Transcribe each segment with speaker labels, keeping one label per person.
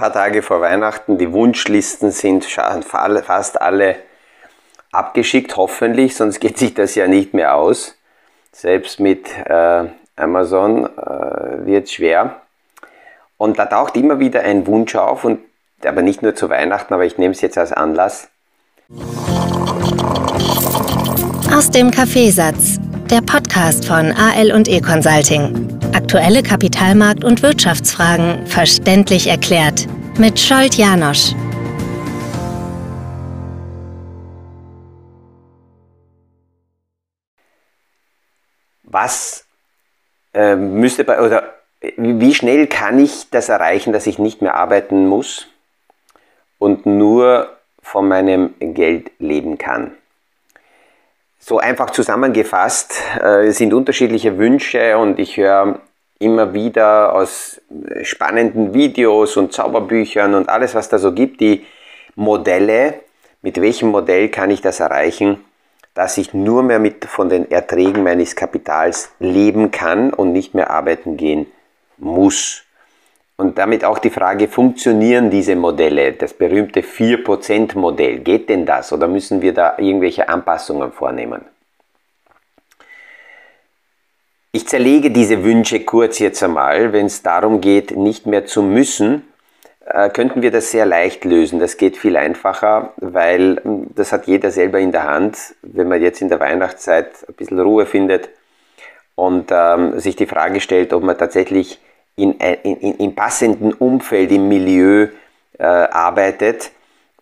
Speaker 1: paar Tage vor Weihnachten. Die Wunschlisten sind fast alle abgeschickt, hoffentlich, sonst geht sich das ja nicht mehr aus. Selbst mit äh, Amazon äh, wird es schwer. Und da taucht immer wieder ein Wunsch auf, und, aber nicht nur zu Weihnachten, aber ich nehme es jetzt als Anlass.
Speaker 2: Aus dem Kaffeesatz, der Podcast von AL und E Consulting. Aktuelle Kapitalmarkt- und Wirtschaftsfragen verständlich erklärt mit Scholt Janosch.
Speaker 1: Was äh, müsste bei, oder wie schnell kann ich das erreichen, dass ich nicht mehr arbeiten muss und nur von meinem Geld leben kann? So einfach zusammengefasst äh, sind unterschiedliche Wünsche und ich höre immer wieder aus spannenden Videos und Zauberbüchern und alles, was da so gibt, die Modelle, mit welchem Modell kann ich das erreichen, dass ich nur mehr mit von den Erträgen meines Kapitals leben kann und nicht mehr arbeiten gehen muss. Und damit auch die Frage, funktionieren diese Modelle? Das berühmte 4%-Modell, geht denn das oder müssen wir da irgendwelche Anpassungen vornehmen? Ich zerlege diese Wünsche kurz jetzt einmal. Wenn es darum geht, nicht mehr zu müssen, äh, könnten wir das sehr leicht lösen. Das geht viel einfacher, weil hm, das hat jeder selber in der Hand. Wenn man jetzt in der Weihnachtszeit ein bisschen Ruhe findet und ähm, sich die Frage stellt, ob man tatsächlich in, in, in, im passenden Umfeld, im Milieu äh, arbeitet,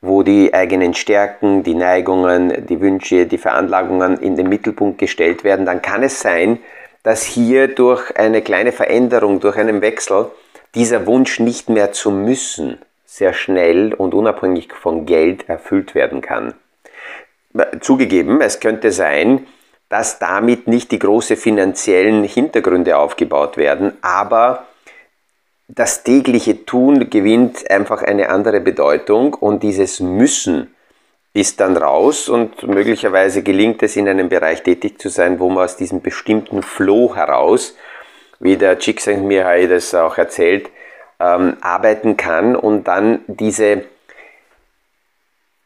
Speaker 1: wo die eigenen Stärken, die Neigungen, die Wünsche, die Veranlagungen in den Mittelpunkt gestellt werden, dann kann es sein, dass hier durch eine kleine Veränderung, durch einen Wechsel, dieser Wunsch nicht mehr zu müssen, sehr schnell und unabhängig von Geld erfüllt werden kann. Zugegeben, es könnte sein, dass damit nicht die großen finanziellen Hintergründe aufgebaut werden, aber das tägliche Tun gewinnt einfach eine andere Bedeutung und dieses Müssen ist dann raus und möglicherweise gelingt es in einem Bereich tätig zu sein, wo man aus diesem bestimmten Flow heraus, wie der Csikszentmihalyi das auch erzählt, ähm, arbeiten kann und dann diese,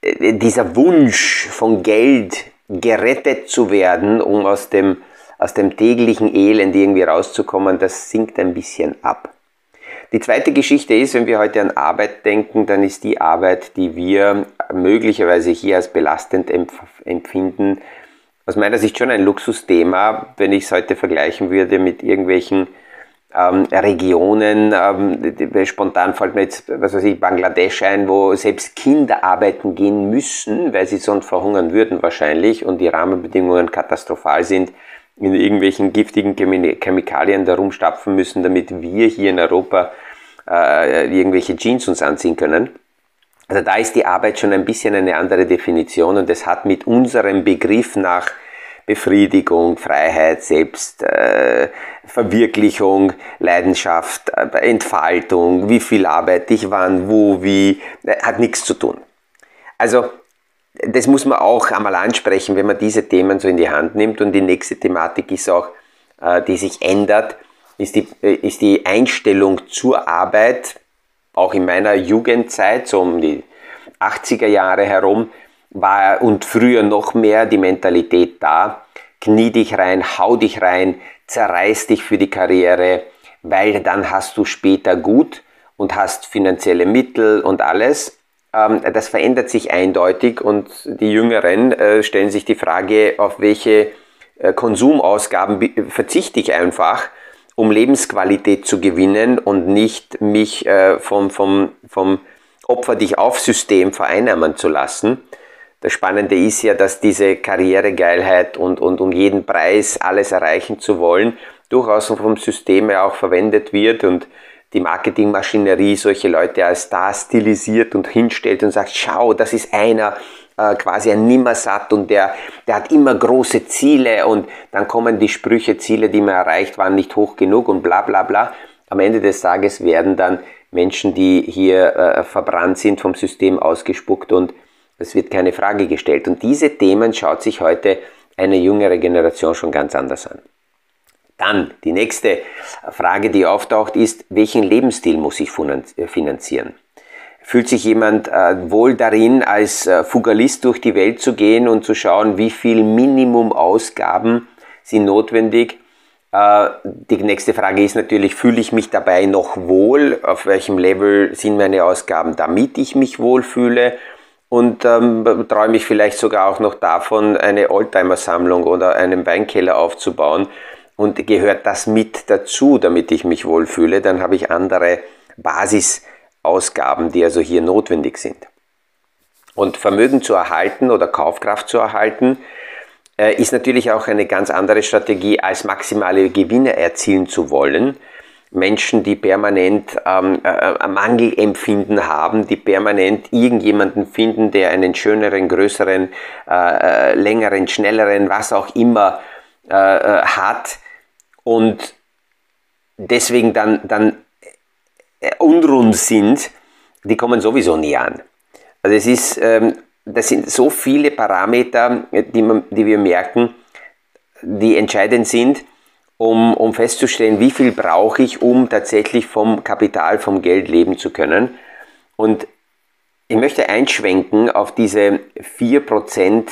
Speaker 1: äh, dieser Wunsch von Geld gerettet zu werden, um aus dem, aus dem täglichen Elend irgendwie rauszukommen, das sinkt ein bisschen ab. Die zweite Geschichte ist, wenn wir heute an Arbeit denken, dann ist die Arbeit, die wir möglicherweise hier als belastend empfinden, aus meiner Sicht schon ein Luxusthema, wenn ich es heute vergleichen würde mit irgendwelchen ähm, Regionen. Ähm, spontan fällt mir jetzt, was weiß ich, Bangladesch ein, wo selbst Kinder arbeiten gehen müssen, weil sie sonst verhungern würden wahrscheinlich und die Rahmenbedingungen katastrophal sind in irgendwelchen giftigen Chemikalien da rumstapfen müssen, damit wir hier in Europa äh, irgendwelche Jeans uns anziehen können. Also da ist die Arbeit schon ein bisschen eine andere Definition und es hat mit unserem Begriff nach Befriedigung, Freiheit, Selbstverwirklichung, äh, Leidenschaft, äh, Entfaltung, wie viel arbeite ich, wann, wo, wie, äh, hat nichts zu tun. Also das muss man auch einmal ansprechen, wenn man diese Themen so in die Hand nimmt. Und die nächste Thematik ist auch, äh, die sich ändert, ist die, äh, ist die Einstellung zur Arbeit. Auch in meiner Jugendzeit, so um die 80er Jahre herum, war und früher noch mehr die Mentalität da. Knie dich rein, hau dich rein, zerreiß dich für die Karriere, weil dann hast du später gut und hast finanzielle Mittel und alles. Ähm, das verändert sich eindeutig und die Jüngeren äh, stellen sich die Frage, auf welche äh, Konsumausgaben verzichte ich einfach, um Lebensqualität zu gewinnen und nicht mich äh, vom, vom, vom Opfer dich auf System vereinnahmen zu lassen. Das Spannende ist ja, dass diese Karrieregeilheit und, und um jeden Preis alles erreichen zu wollen, durchaus vom System ja auch verwendet wird und die Marketingmaschinerie solche Leute als Star stilisiert und hinstellt und sagt, schau, das ist einer, äh, quasi ein Nimmersatt und der, der hat immer große Ziele und dann kommen die Sprüche, Ziele, die man erreicht, waren nicht hoch genug und bla bla bla. Am Ende des Tages werden dann Menschen, die hier äh, verbrannt sind, vom System ausgespuckt und es wird keine Frage gestellt. Und diese Themen schaut sich heute eine jüngere Generation schon ganz anders an. Dann die nächste Frage, die auftaucht, ist, welchen Lebensstil muss ich finanzieren? Fühlt sich jemand äh, wohl darin, als äh, Fugalist durch die Welt zu gehen und zu schauen, wie viel Minimumausgaben sind notwendig? Äh, die nächste Frage ist natürlich, fühle ich mich dabei noch wohl? Auf welchem Level sind meine Ausgaben, damit ich mich wohlfühle? Und ähm, träume ich vielleicht sogar auch noch davon, eine Oldtimer-Sammlung oder einen Weinkeller aufzubauen? Und gehört das mit dazu, damit ich mich wohlfühle? Dann habe ich andere Basis- Ausgaben, die also hier notwendig sind. Und Vermögen zu erhalten oder Kaufkraft zu erhalten, äh, ist natürlich auch eine ganz andere Strategie, als maximale Gewinne erzielen zu wollen. Menschen, die permanent ähm, äh, Mangelempfinden haben, die permanent irgendjemanden finden, der einen schöneren, größeren, äh, äh längeren, schnelleren, was auch immer äh, hat und deswegen dann, dann unrund sind, die kommen sowieso nie an. Also es ist, ähm, das sind so viele Parameter, die, man, die wir merken, die entscheidend sind, um, um festzustellen, wie viel brauche ich, um tatsächlich vom Kapital, vom Geld leben zu können. Und ich möchte einschwenken auf diese 4%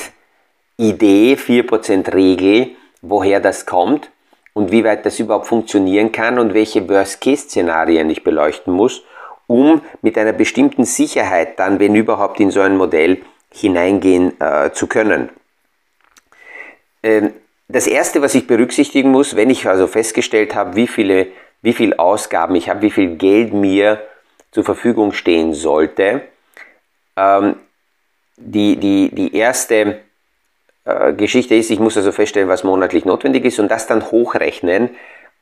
Speaker 1: Idee, 4% Regel, woher das kommt und wie weit das überhaupt funktionieren kann und welche Worst-Case-Szenarien ich beleuchten muss, um mit einer bestimmten Sicherheit dann, wenn überhaupt, in so ein Modell hineingehen äh, zu können. Ähm, das erste, was ich berücksichtigen muss, wenn ich also festgestellt habe, wie viele, wie viel Ausgaben ich habe, wie viel Geld mir zur Verfügung stehen sollte, ähm, die, die, die erste Geschichte ist, ich muss also feststellen, was monatlich notwendig ist und das dann hochrechnen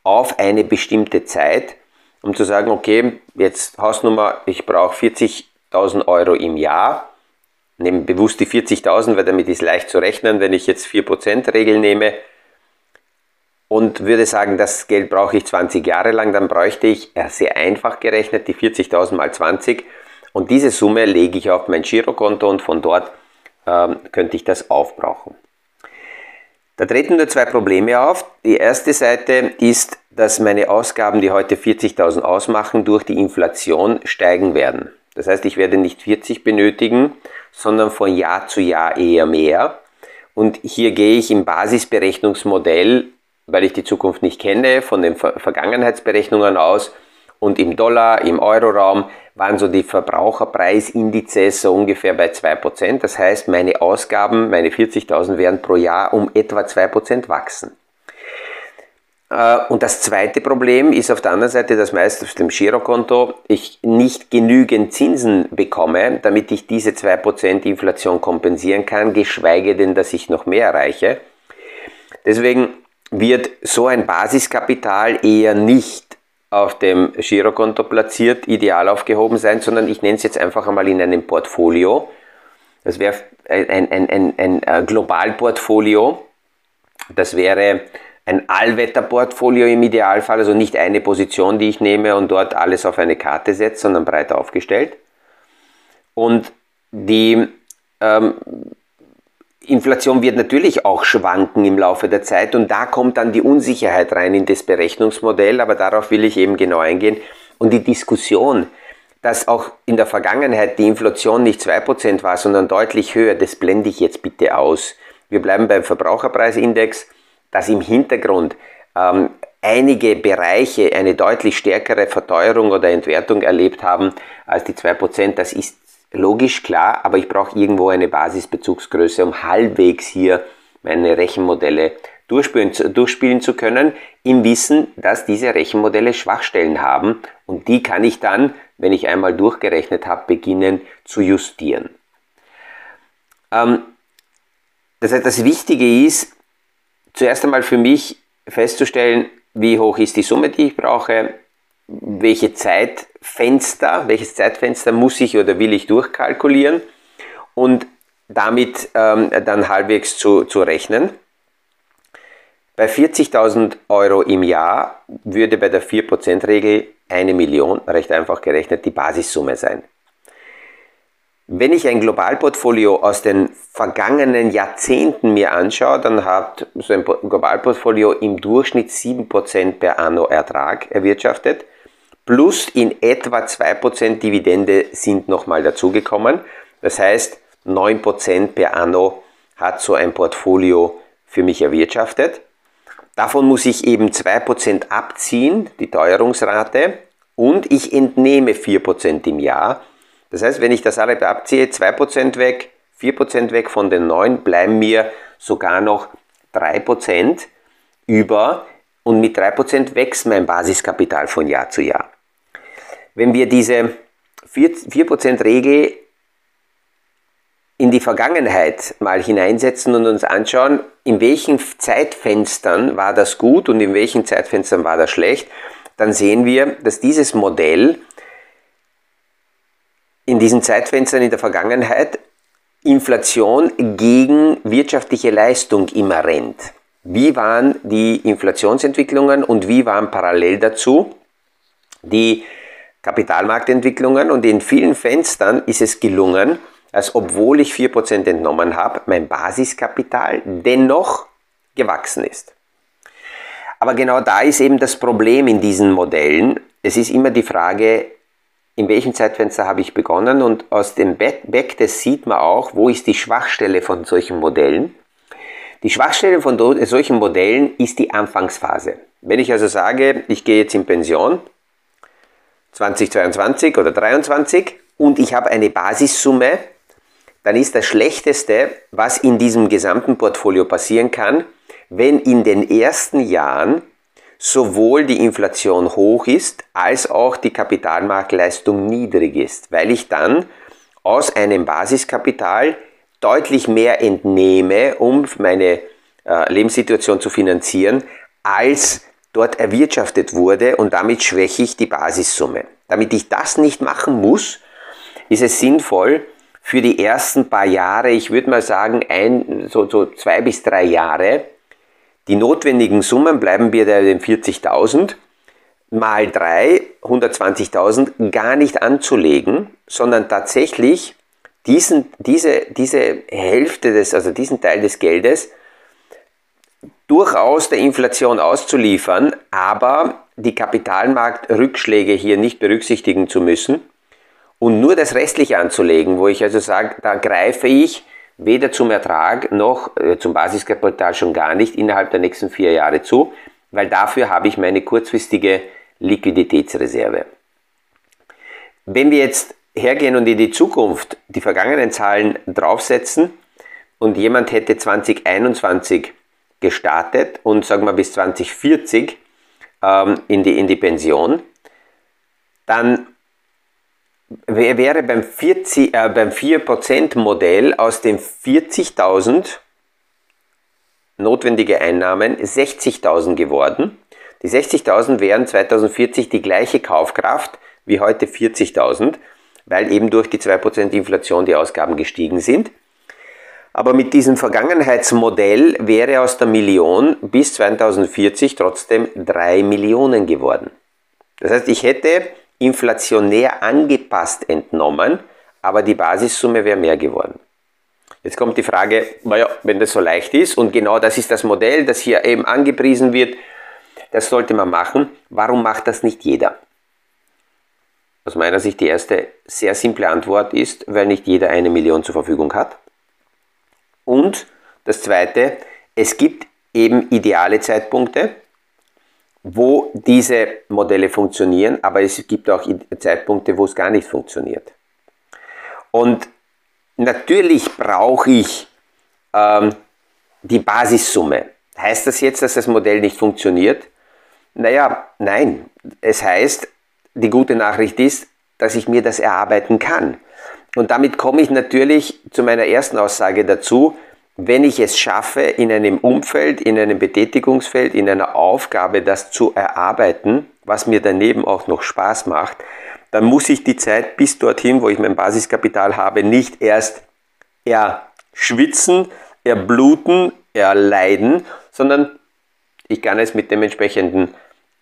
Speaker 1: auf eine bestimmte Zeit, um zu sagen, okay, jetzt Hausnummer, ich brauche 40.000 Euro im Jahr. Nehme bewusst die 40.000, weil damit ist leicht zu rechnen, wenn ich jetzt 4% Regel nehme und würde sagen, das Geld brauche ich 20 Jahre lang, dann bräuchte ich sehr einfach gerechnet die 40.000 mal 20 und diese Summe lege ich auf mein Girokonto und von dort ähm, könnte ich das aufbrauchen. Da treten nur zwei Probleme auf. Die erste Seite ist, dass meine Ausgaben, die heute 40.000 ausmachen, durch die Inflation steigen werden. Das heißt, ich werde nicht 40 benötigen, sondern von Jahr zu Jahr eher mehr. Und hier gehe ich im Basisberechnungsmodell, weil ich die Zukunft nicht kenne, von den Vergangenheitsberechnungen aus und im Dollar, im Euroraum waren so die Verbraucherpreisindizes so ungefähr bei 2%. Das heißt, meine Ausgaben, meine 40.000 werden pro Jahr um etwa 2% wachsen. Äh, und das zweite Problem ist auf der anderen Seite, dass meist auf dem Girokonto ich nicht genügend Zinsen bekomme, damit ich diese 2% Inflation kompensieren kann, geschweige denn, dass ich noch mehr erreiche. Deswegen wird so ein Basiskapital eher nicht auf dem Girokonto platziert, ideal aufgehoben sein, sondern ich nenne es jetzt einfach einmal in einem Portfolio. Das wäre ein, ein, ein, ein, äh, Globalportfolio. Das wäre ein Allwetterportfolio im Idealfall, also nicht eine Position, die ich nehme und dort alles auf eine Karte setze, sondern breit aufgestellt. Und die ähm, Inflation wird natürlich auch schwanken im Laufe der Zeit und da kommt dann die Unsicherheit rein in das Berechnungsmodell, aber darauf will ich eben genau eingehen. Und die Diskussion, dass auch in der Vergangenheit die Inflation nicht 2% war, sondern deutlich höher, das blende ich jetzt bitte aus. Wir bleiben beim Verbraucherpreisindex, dass im Hintergrund ähm, einige Bereiche eine deutlich stärkere Verteuerung oder Entwertung erlebt haben als die 2%. Das ist Logisch, klar, aber ich brauche irgendwo eine Basisbezugsgröße, um halbwegs hier meine Rechenmodelle durchspielen, durchspielen zu können, im Wissen, dass diese Rechenmodelle Schwachstellen haben und die kann ich dann, wenn ich einmal durchgerechnet habe, beginnen zu justieren. Ähm, das heißt, das Wichtige ist, zuerst einmal für mich festzustellen, wie hoch ist die Summe, die ich brauche, welche Zeitfenster, welches Zeitfenster muss ich oder will ich durchkalkulieren und damit ähm, dann halbwegs zu, zu rechnen. Bei 40.000 Euro im Jahr würde bei der 4%-Regel eine Million, recht einfach gerechnet, die Basissumme sein. Wenn ich ein Globalportfolio aus den vergangenen Jahrzehnten mir anschaue, dann hat so ein Globalportfolio im Durchschnitt 7% per Anno Ertrag erwirtschaftet plus in etwa 2% Dividende sind nochmal dazugekommen. Das heißt, 9% per anno hat so ein Portfolio für mich erwirtschaftet. Davon muss ich eben 2% abziehen, die Teuerungsrate, und ich entnehme 4% im Jahr. Das heißt, wenn ich das alle abziehe, 2% weg, 4% weg von den 9, bleiben mir sogar noch 3% über und mit 3% wächst mein Basiskapital von Jahr zu Jahr. Wenn wir diese 4%, Regel in die Vergangenheit mal hineinsetzen und uns anschauen, in welchen Zeitfenstern war das gut und in welchen Zeitfenstern war das schlecht, dann sehen wir, dass dieses Modell in diesen Zeitfenstern in der Vergangenheit Inflation gegen wirtschaftliche Leistung immer rennt. Wie waren die Inflationsentwicklungen und wie waren parallel dazu die Kapitalmarktentwicklungen? Und in vielen Fenstern ist es gelungen, als obwohl ich 4% entnommen habe, mein Basiskapital dennoch gewachsen ist. Aber genau da ist eben das Problem in diesen Modellen. Es ist immer die Frage, in welchem Zeitfenster habe ich begonnen und aus dem Backtest sieht man auch, wo ist die Schwachstelle von solchen Modellen. Die Schwachstelle von solchen Modellen ist die Anfangsphase. Wenn ich also sage, ich gehe jetzt in Pension 2022 oder 2023 und ich habe eine Basissumme, dann ist das Schlechteste, was in diesem gesamten Portfolio passieren kann, wenn in den ersten Jahren sowohl die Inflation hoch ist, als auch die Kapitalmarktleistung niedrig ist, weil ich dann aus einem Basiskapital deutlich mehr entnehme, um meine äh, Lebenssituation zu finanzieren, als dort erwirtschaftet wurde und damit schwäche ich die Basissumme. Damit ich das nicht machen muss, ist es sinnvoll, für die ersten paar Jahre, ich würde mal sagen, ein, so, so zwei bis drei Jahre, die notwendigen Summen bleiben bei den 40.000 mal 3, 120.000 gar nicht anzulegen, sondern tatsächlich diesen, diese, diese Hälfte des, also diesen Teil des Geldes durchaus der Inflation auszuliefern, aber die Kapitalmarktrückschläge hier nicht berücksichtigen zu müssen und nur das Restliche anzulegen, wo ich also sage, da greife ich weder zum Ertrag noch äh, zum Basiskapital schon gar nicht innerhalb der nächsten vier Jahre zu, weil dafür habe ich meine kurzfristige Liquiditätsreserve. Wenn wir jetzt hergehen und in die Zukunft die vergangenen Zahlen draufsetzen und jemand hätte 2021 gestartet und sagen wir bis 2040 ähm, in, die, in die Pension, dann wäre beim, 40, äh, beim 4% Modell aus den 40.000 notwendige Einnahmen 60.000 geworden. Die 60.000 wären 2040 die gleiche Kaufkraft wie heute 40.000, weil eben durch die 2% Inflation die Ausgaben gestiegen sind. Aber mit diesem Vergangenheitsmodell wäre aus der Million bis 2040 trotzdem 3 Millionen geworden. Das heißt, ich hätte inflationär angepasst entnommen, aber die Basissumme wäre mehr geworden. Jetzt kommt die Frage, naja, wenn das so leicht ist und genau das ist das Modell, das hier eben angepriesen wird, das sollte man machen. Warum macht das nicht jeder? Aus meiner Sicht die erste sehr simple Antwort ist, weil nicht jeder eine Million zur Verfügung hat. Und das zweite, es gibt eben ideale Zeitpunkte, wo diese Modelle funktionieren, aber es gibt auch Zeitpunkte, wo es gar nicht funktioniert. Und natürlich brauche ich ähm, die Basissumme. Heißt das jetzt, dass das Modell nicht funktioniert? Naja, nein. Es heißt, die gute Nachricht ist, dass ich mir das erarbeiten kann. Und damit komme ich natürlich zu meiner ersten Aussage dazu, wenn ich es schaffe, in einem Umfeld, in einem Betätigungsfeld, in einer Aufgabe das zu erarbeiten, was mir daneben auch noch Spaß macht, dann muss ich die Zeit bis dorthin, wo ich mein Basiskapital habe, nicht erst erschwitzen, erbluten, erleiden, sondern ich kann es mit dem entsprechenden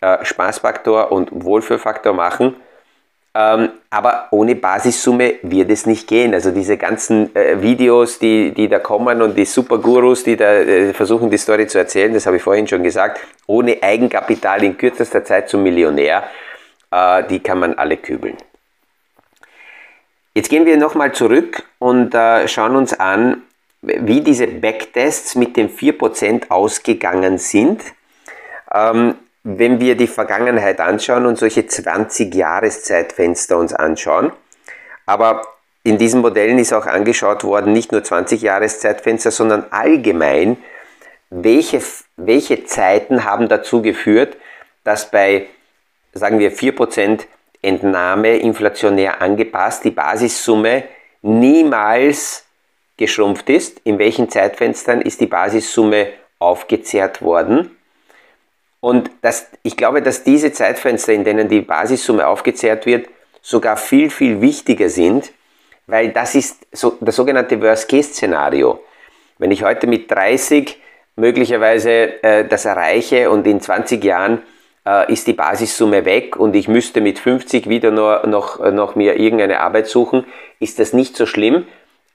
Speaker 1: äh, Spaßfaktor und Wohlfühlfaktor machen ähm, aber ohne Basissumme wird es nicht gehen. Also diese ganzen äh, Videos, die, die da kommen und die Supergurus, die da äh, versuchen, die Story zu erzählen, das habe ich vorhin schon gesagt, ohne Eigenkapital in kürzester Zeit zum Millionär, äh, die kann man alle kübeln. Jetzt gehen wir nochmal zurück und äh, schauen uns an, wie diese Backtests mit den 4% ausgegangen sind. Ähm, wenn wir die Vergangenheit anschauen und solche 20-Jahres-Zeitfenster uns anschauen, aber in diesen Modellen ist auch angeschaut worden, nicht nur 20 Jahreszeitfenster, sondern allgemein, welche, welche Zeiten haben dazu geführt, dass bei, sagen wir, 4% Entnahme inflationär angepasst die Basissumme niemals geschrumpft ist. In welchen Zeitfenstern ist die Basissumme aufgezehrt worden? Und das, ich glaube, dass diese Zeitfenster, in denen die Basissumme aufgezehrt wird, sogar viel, viel wichtiger sind, weil das ist so, das sogenannte Worst-Case-Szenario. Wenn ich heute mit 30 möglicherweise äh, das erreiche und in 20 Jahren äh, ist die Basissumme weg und ich müsste mit 50 wieder nur, noch, noch mir irgendeine Arbeit suchen, ist das nicht so schlimm,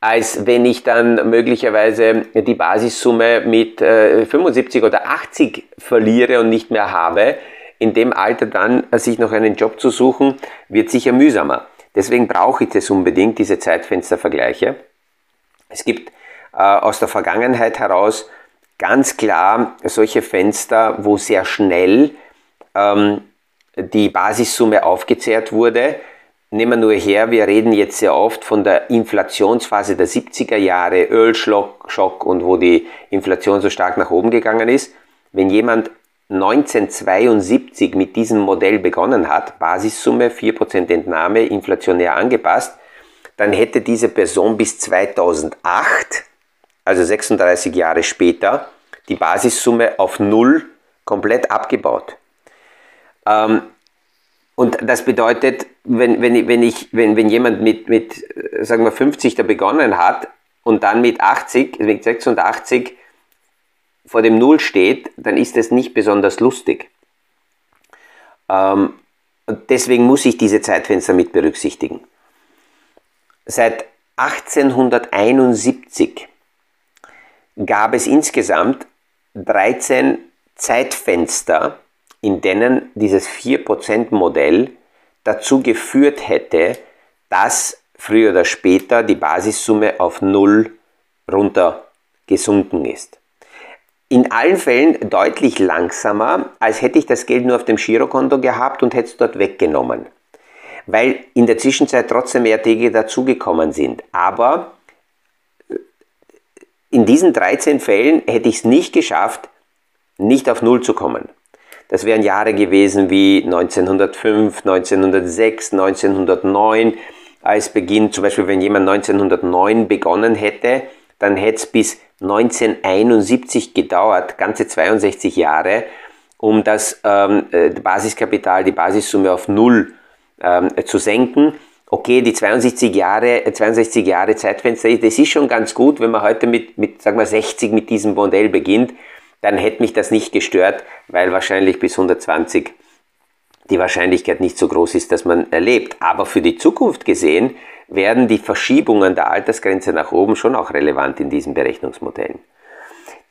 Speaker 1: als wenn ich dann möglicherweise die Basissumme mit äh, 75 oder 80 verliere und nicht mehr habe. In dem Alter dann äh, sich noch einen Job zu suchen, wird sicher mühsamer. Deswegen brauche ich das unbedingt, diese Zeitfenstervergleiche. Es gibt äh, aus der Vergangenheit heraus ganz klar solche Fenster, wo sehr schnell ähm, die Basissumme aufgezehrt wurde Nehmen wir nur her, wir reden jetzt sehr oft von der Inflationsphase der 70er Jahre, Ölschock und wo die Inflation so stark nach oben gegangen ist. Wenn jemand 1972 mit diesem Modell begonnen hat, Basissumme 4% Entnahme, inflationär angepasst, dann hätte diese Person bis 2008, also 36 Jahre später, die Basissumme auf Null komplett abgebaut. Ähm, und das bedeutet, wenn, wenn, wenn, ich, wenn, wenn jemand mit, mit, äh, sagen wir, 50 da begonnen hat und dann mit 80, mit 86 vor dem Null steht, dann ist das nicht besonders lustig. Ähm, deswegen muss ich diese Zeitfenster mit berücksichtigen. Seit 1871 gab es insgesamt 13 Zeitfenster, in denen dieses 4%-Modell dazu geführt hätte, dass früher oder später die Basissumme auf Null runter gesunken ist. In allen Fällen deutlich langsamer, als hätte ich das Geld nur auf dem Girokonto gehabt und hätte es dort weggenommen. Weil in der Zwischenzeit trotzdem Erträge dazugekommen sind. Aber in diesen 13 Fällen hätte ich es nicht geschafft, nicht auf Null zu kommen. Das wären Jahre gewesen wie 1905, 1906, 1909 als Beginn. Zum Beispiel, wenn jemand 1909 begonnen hätte, dann hätte es bis 1971 gedauert, ganze 62 Jahre, um das ähm, äh, Basiskapital, die Basissumme auf Null ähm, zu senken. Okay, die 62 Jahre, 62 Jahre Zeitfenster, das ist schon ganz gut, wenn man heute mit, mit sagen wir 60 mit diesem Modell beginnt dann hätte mich das nicht gestört, weil wahrscheinlich bis 120 die Wahrscheinlichkeit nicht so groß ist, dass man erlebt. Aber für die Zukunft gesehen werden die Verschiebungen der Altersgrenze nach oben schon auch relevant in diesen Berechnungsmodellen.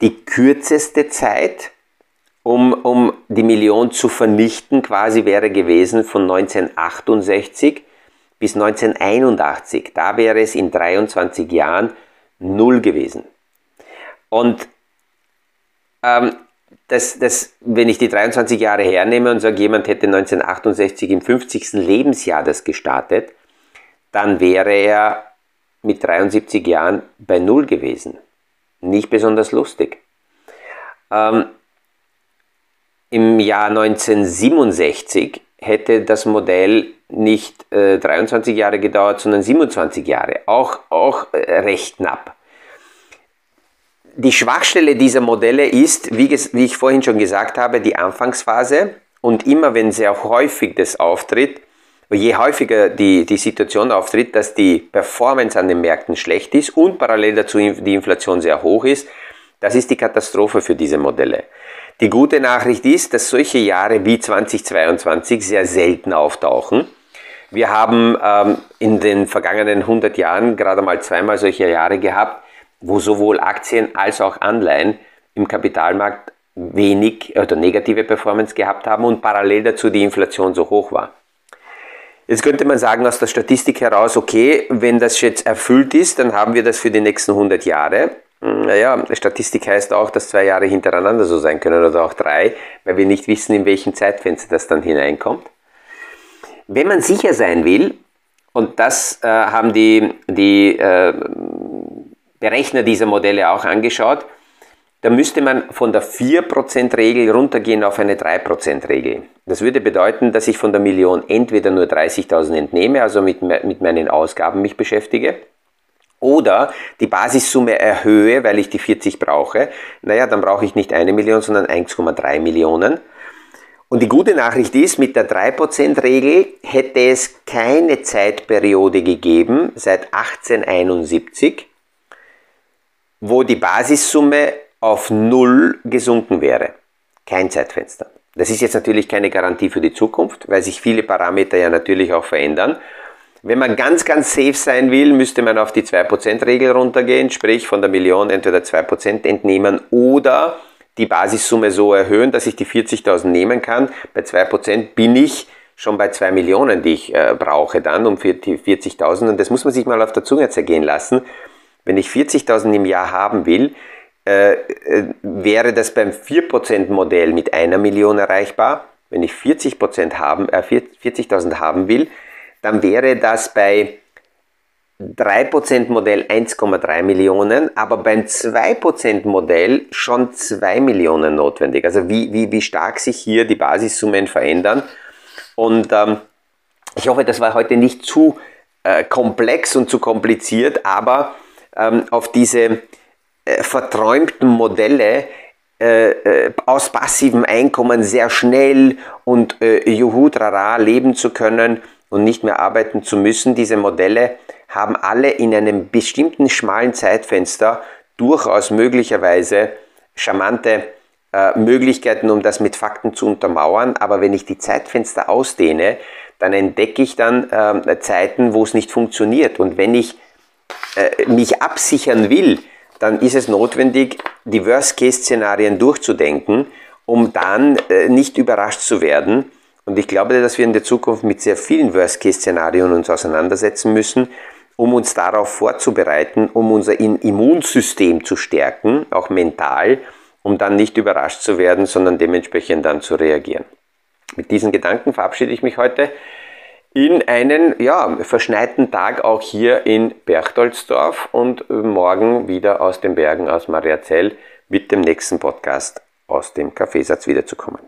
Speaker 1: Die kürzeste Zeit, um, um die Million zu vernichten, quasi wäre gewesen von 1968 bis 1981. Da wäre es in 23 Jahren null gewesen. Und ähm, das, das, wenn ich die 23 Jahre hernehme und sage, jemand hätte 1968 im 50. Lebensjahr das gestartet, dann wäre er mit 73 Jahren bei Null gewesen. Nicht besonders lustig. Ähm, Im Jahr 1967 hätte das Modell nicht äh, 23 Jahre gedauert, sondern 27 Jahre. Auch, auch äh, recht knapp die Schwachstelle dieser Modelle ist, wie, wie, ich vorhin schon gesagt habe, die Anfangsphase. Und immer wenn sehr häufig das auftritt, je häufiger die, die Situation auftritt, dass die Performance an den Märkten schlecht ist und parallel dazu die Inflation sehr hoch ist, das ist die Katastrophe für diese Modelle. Die gute Nachricht ist, dass solche Jahre wie 2022 sehr selten auftauchen. Wir haben ähm, in den vergangenen 100 Jahren gerade mal zweimal solche Jahre gehabt, wo sowohl Aktien als auch Anleihen im Kapitalmarkt wenig oder negative Performance gehabt haben und parallel dazu die Inflation so hoch war. Jetzt könnte man sagen aus der Statistik heraus, okay, wenn das jetzt erfüllt ist, dann haben wir das für die nächsten 100 Jahre. Hm, naja, Statistik heißt auch, dass zwei Jahre hintereinander so sein können oder auch drei, weil wir nicht wissen, in welchem Zeitfenster das dann hineinkommt. Wenn man sicher sein will, und das äh, haben die, die äh, Berechner dieser Modelle auch angeschaut, da müsste man von der 4%-Regel runtergehen auf eine 3%-Regel. Das würde bedeuten, dass ich von der Million entweder nur 30.000 entnehme, also mit, mit meinen Ausgaben mich beschäftige, oder die Basissumme erhöhe, weil ich die 40 brauche. Naja, dann brauche ich nicht eine Million, sondern 1,3 Millionen. Und die gute Nachricht ist, mit der 3%-Regel hätte es keine Zeitperiode gegeben seit 1871, wo die Basissumme auf Null gesunken wäre. Kein Zeitfenster. Das ist jetzt natürlich keine Garantie für die Zukunft, weil sich viele Parameter ja natürlich auch verändern. Wenn man ganz, ganz safe sein will, müsste man auf die 2%-Regel runtergehen, sprich von der Million entweder 2% entnehmen oder die Basissumme so erhöhen, dass ich die 40.000 nehmen kann. Bei 2% bin ich schon bei 2 Millionen, die ich äh, brauche dann um 40.000 und das muss man sich mal auf der Zunge zergehen lassen. Wenn ich 40.000 im Jahr haben will, äh, äh, wäre das beim 4% Modell mit einer Million erreichbar. Wenn ich 40% haben, äh, 40.000 haben will, dann wäre das bei 3% Modell 1,3 Millionen, aber beim 2% Modell schon 2 Millionen notwendig. Also wie, wie, wie stark sich hier die Basissummen verändern. Und ähm, ich hoffe, das war heute nicht zu äh, komplex und zu kompliziert, aber ähm, auf diese äh, verträumten Modelle äh, äh, aus passivem Einkommen sehr schnell und äh, juhu trara leben zu können, und nicht mehr arbeiten zu müssen. Diese Modelle haben alle in einem bestimmten schmalen Zeitfenster durchaus möglicherweise charmante äh, Möglichkeiten, um das mit Fakten zu untermauern. Aber wenn ich die Zeitfenster ausdehne, dann entdecke ich dann äh, Zeiten, wo es nicht funktioniert. Und wenn ich äh, mich absichern will, dann ist es notwendig, die Worst-Case-Szenarien durchzudenken, um dann äh, nicht überrascht zu werden und ich glaube, dass wir in der Zukunft mit sehr vielen Worst-Case-Szenarien uns auseinandersetzen müssen, um uns darauf vorzubereiten, um unser Immunsystem zu stärken, auch mental, um dann nicht überrascht zu werden, sondern dementsprechend dann zu reagieren. Mit diesen Gedanken verabschiede ich mich heute in einen ja, verschneiten Tag auch hier in Berchtoldsdorf und morgen wieder aus den Bergen aus Mariazell mit dem nächsten Podcast aus dem Kaffeesatz wiederzukommen.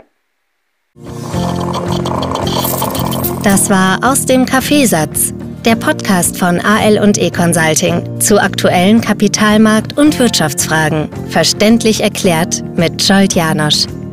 Speaker 2: Das war aus dem Kaffeesatz, der Podcast von AL und E Consulting zu aktuellen Kapitalmarkt- und Wirtschaftsfragen, verständlich erklärt mit Scholt Janosch.